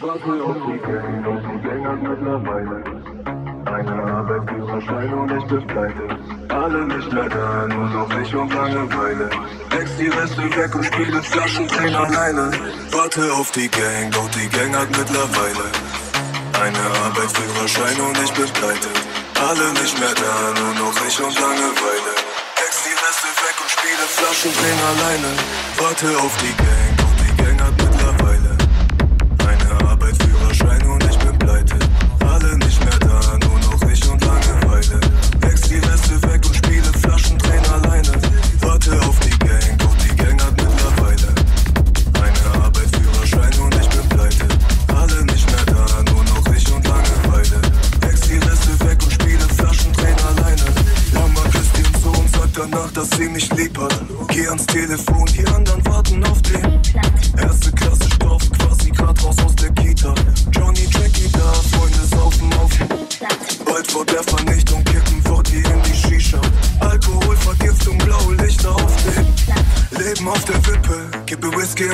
Warte auf die Gang, doch die Gang hat mittlerweile eine Arbeit, Führerschein und ich bin pleite. Alle nicht mehr da, nur noch ich und Langeweile. Ex die Reste weg und spiele Flaschendrehen alleine. Warte auf die Gang, doch die Gang hat mittlerweile eine Arbeit, Führerschein und ich bin pleite. Alle nicht mehr da, nur noch ich und Langeweile. Ex die Reste weg und spiele Flaschendrehen alleine. Warte auf die Gang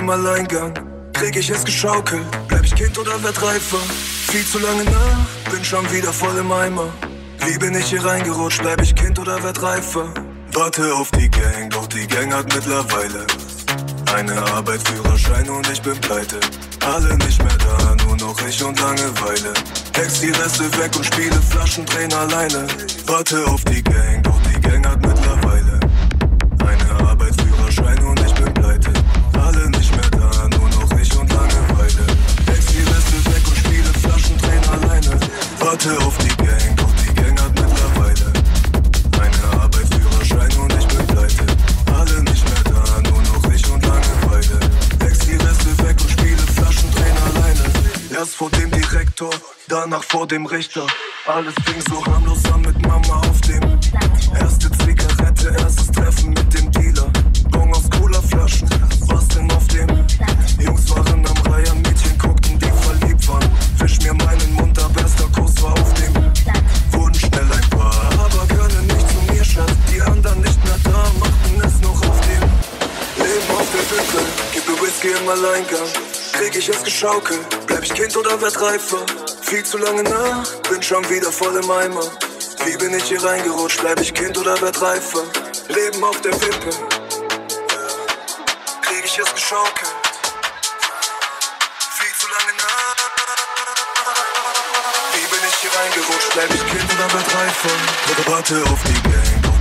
im Alleingang. Krieg ich es geschaukelt, bleib ich Kind oder werd reifer? Viel zu lange nach, bin schon wieder voll im Eimer. Wie bin ich hier reingerutscht, bleib ich Kind oder werd reifer? Warte auf die Gang, doch die Gang hat mittlerweile eine Arbeit, Führerschein und ich bin pleite. Alle nicht mehr da, nur noch ich und Langeweile. Ex die Reste weg und spiele Flaschendrehen alleine. Warte auf die Gang, doch die Gang hat mittlerweile Erst vor dem Direktor, danach vor dem Richter. Alles fing so harmlos an mit Mama auf dem. Erste Zigarette, erstes Treffen mit dem Dealer. Bon aus Colaflaschen, was denn auf dem? Jungs waren am Reiher, Mädchen guckten, die verliebt waren. Wisch mir meinen Mund ab, erster Kuss war auf dem. Wurden schnell ein paar, aber können nicht zu mir, Schatz. Die anderen nicht mehr da, machten es noch auf dem. Leben auf der Wippe, gib mir Whisky im Alleingang. Krieg ich es geschaukelt, ich Kind oder werd reifer? Viel zu lange nach, bin schon wieder voll im Eimer. Wie bin ich hier reingerutscht, bleib ich Kind oder werd reifer? Leben auf der Wippe, krieg ich es geschaukelt. Viel zu lange nach. Wie bin ich hier reingerutscht, bleib ich Kind oder werd reifer? Warte auf die Gang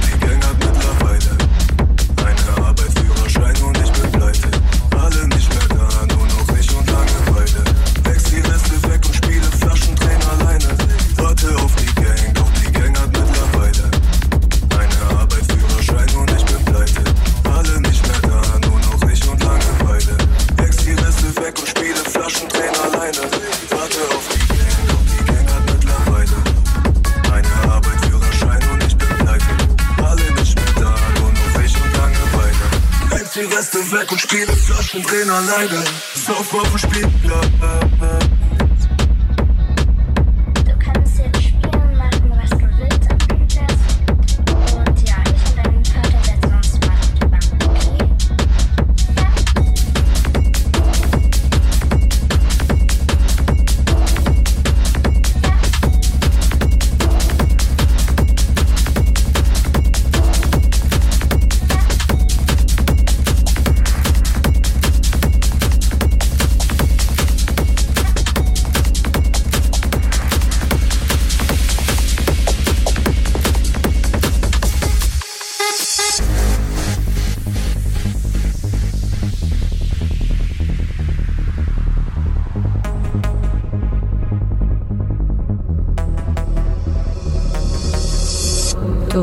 spiele Flaschendrehen alleine. Sauf auf dem Spielplatz.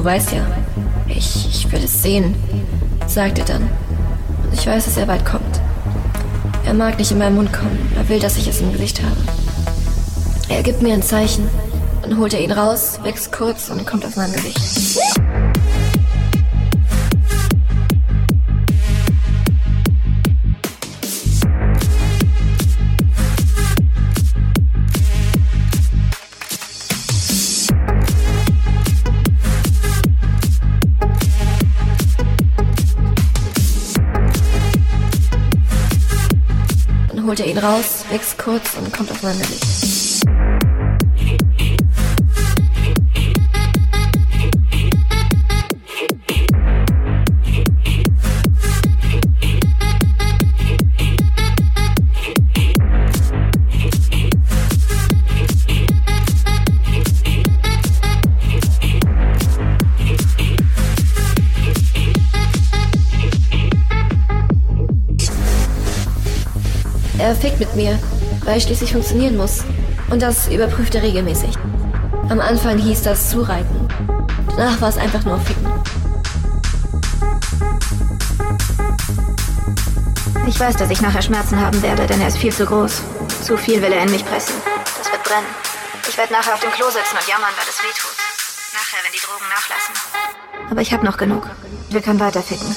Du weißt ja, ich, ich will es sehen, sagt er dann. Und ich weiß, dass er weit kommt. Er mag nicht in meinen Mund kommen, er will, dass ich es im Gesicht habe. Er gibt mir ein Zeichen, dann holt er ihn raus, wächst kurz und kommt auf mein Gesicht. Holt er ihn raus, wächst kurz und kommt auf mein Gesicht. Er fickt mit mir, weil es schließlich funktionieren muss. Und das überprüft er regelmäßig. Am Anfang hieß das Zureiten. Danach war es einfach nur Ficken. Ich weiß, dass ich nachher Schmerzen haben werde, denn er ist viel zu groß. Zu viel will er in mich pressen. Das wird brennen. Ich werde nachher auf dem Klo sitzen und jammern, weil es weh tut. Nachher, wenn die Drogen nachlassen. Aber ich habe noch genug. Wir können weiter ficken.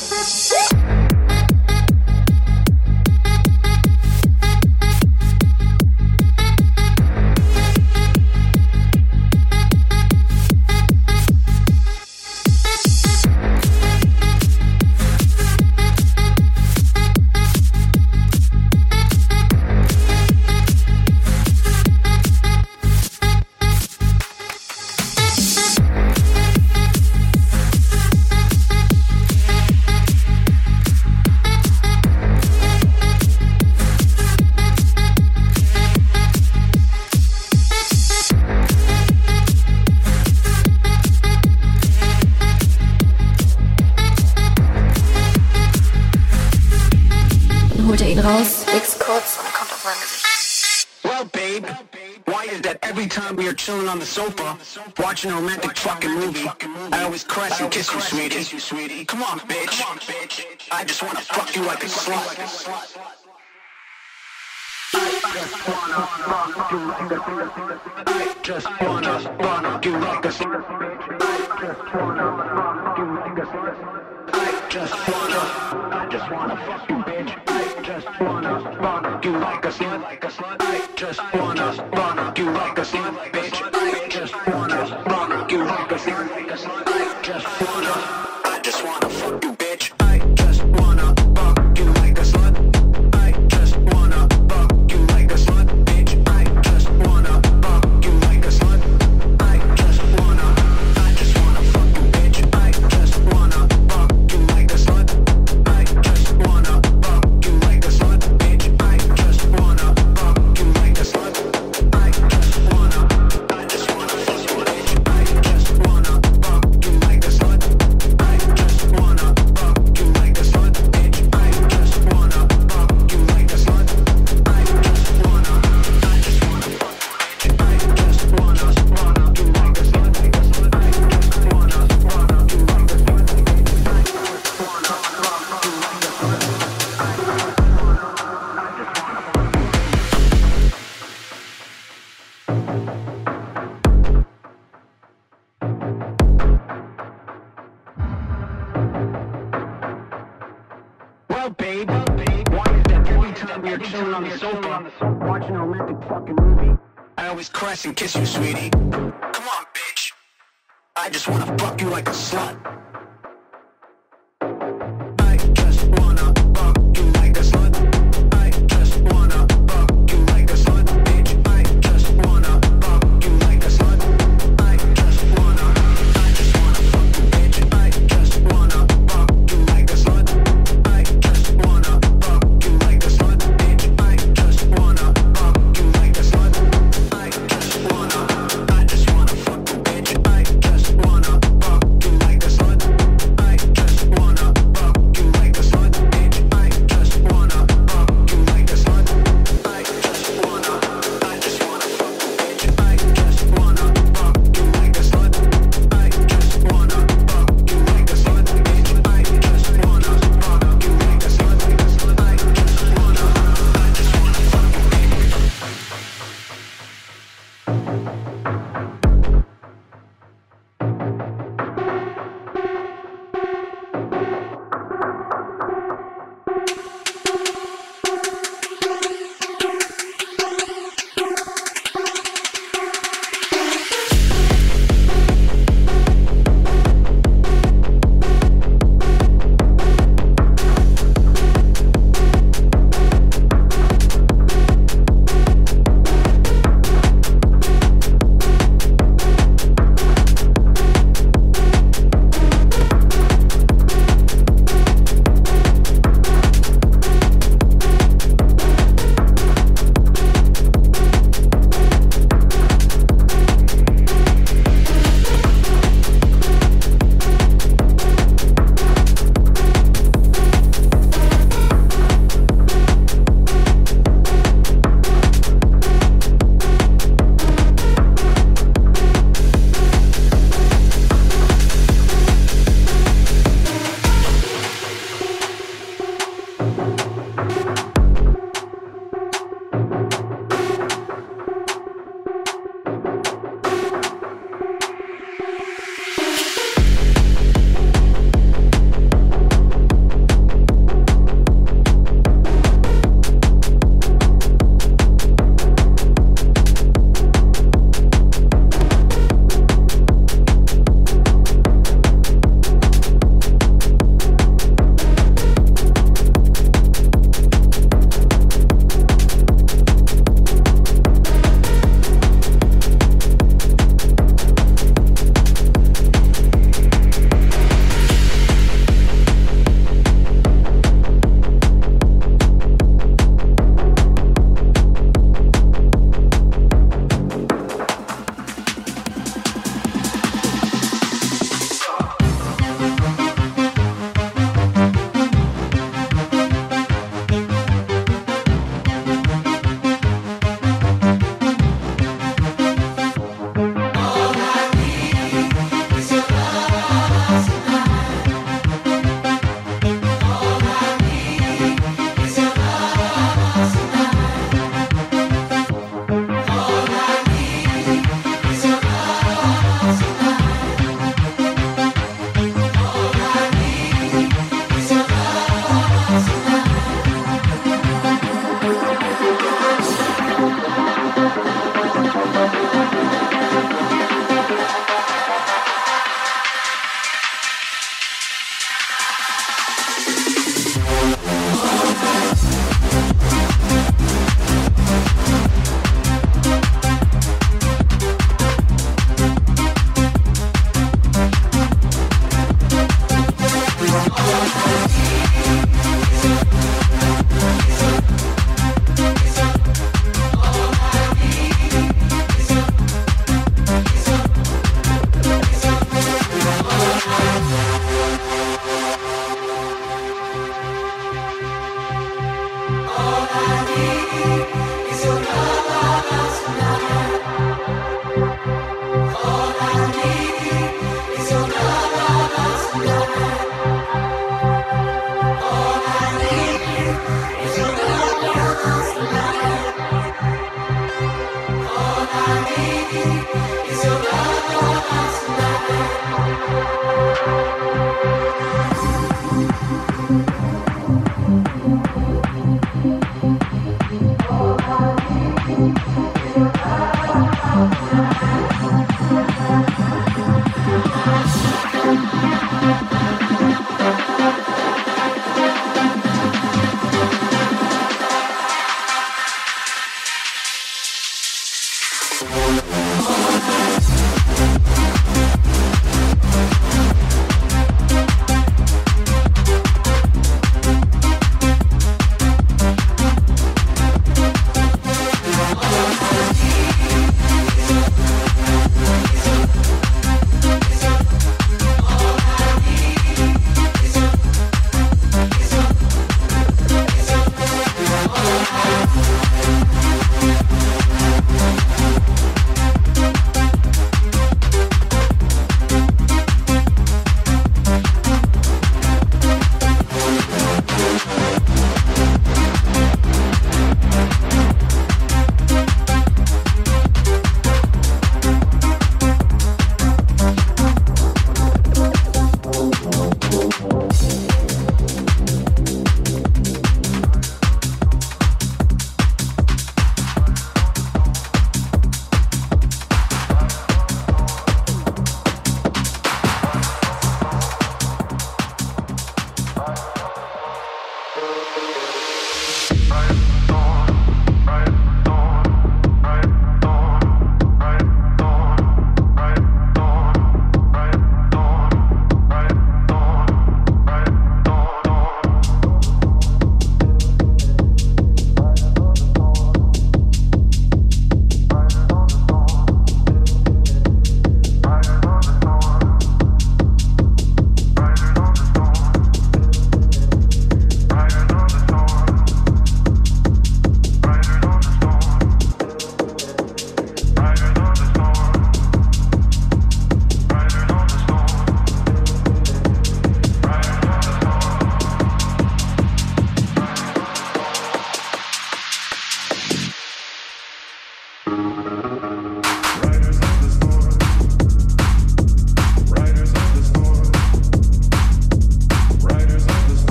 Chilling on the sofa, watching a romantic fucking movie, I always caress and kiss you, sweetie? Come on, bitch. I just wanna fuck you like a slut. I just wanna fuck you like a slut. I just wanna, I just wanna fuck you, bitch. I just wanna fuck you like a slut, like a slut. I just wanna fuck you like a slut, bitch. I just wanna fuck you like a slut, like a slut. I just wanna, I just wanna fuck you,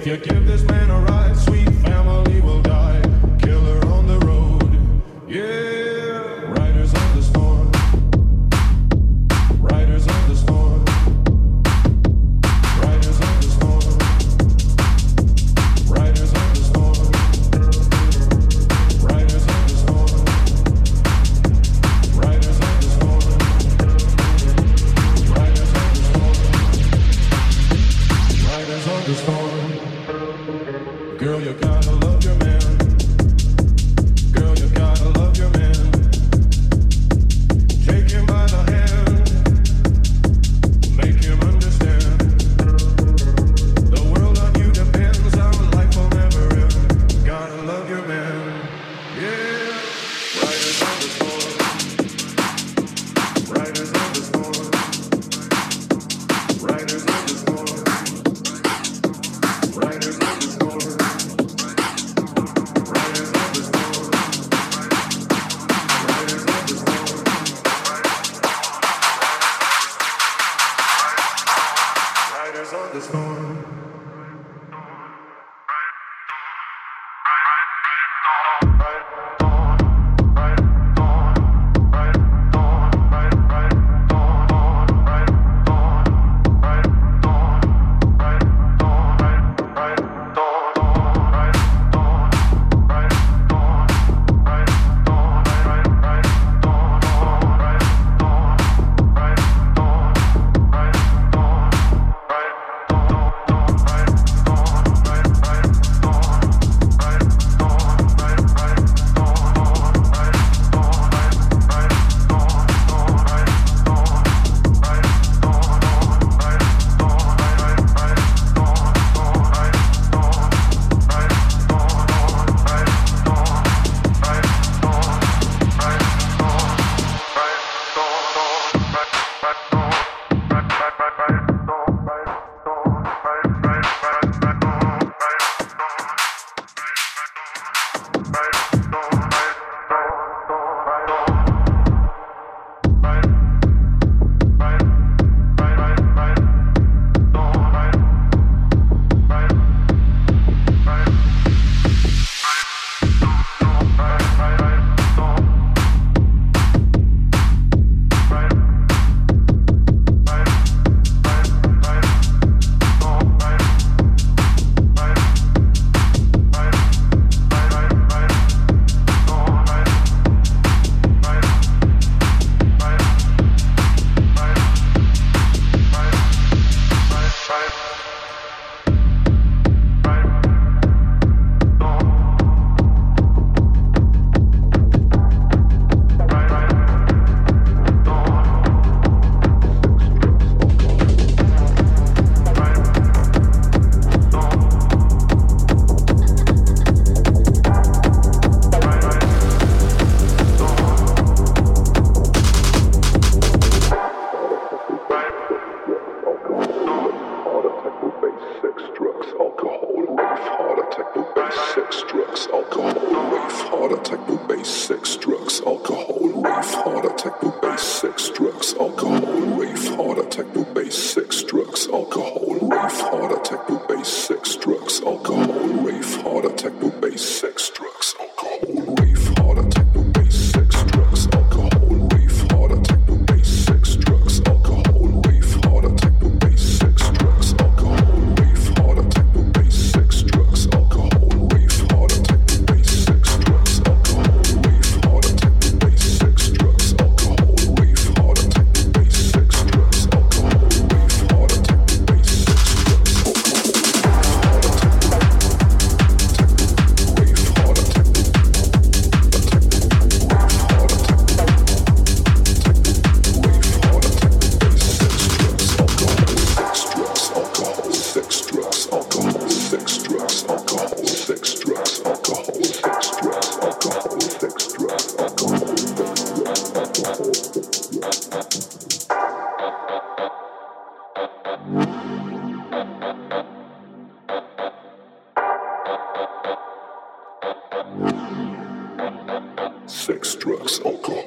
If you give this man contact. sex, drugs, alcohol.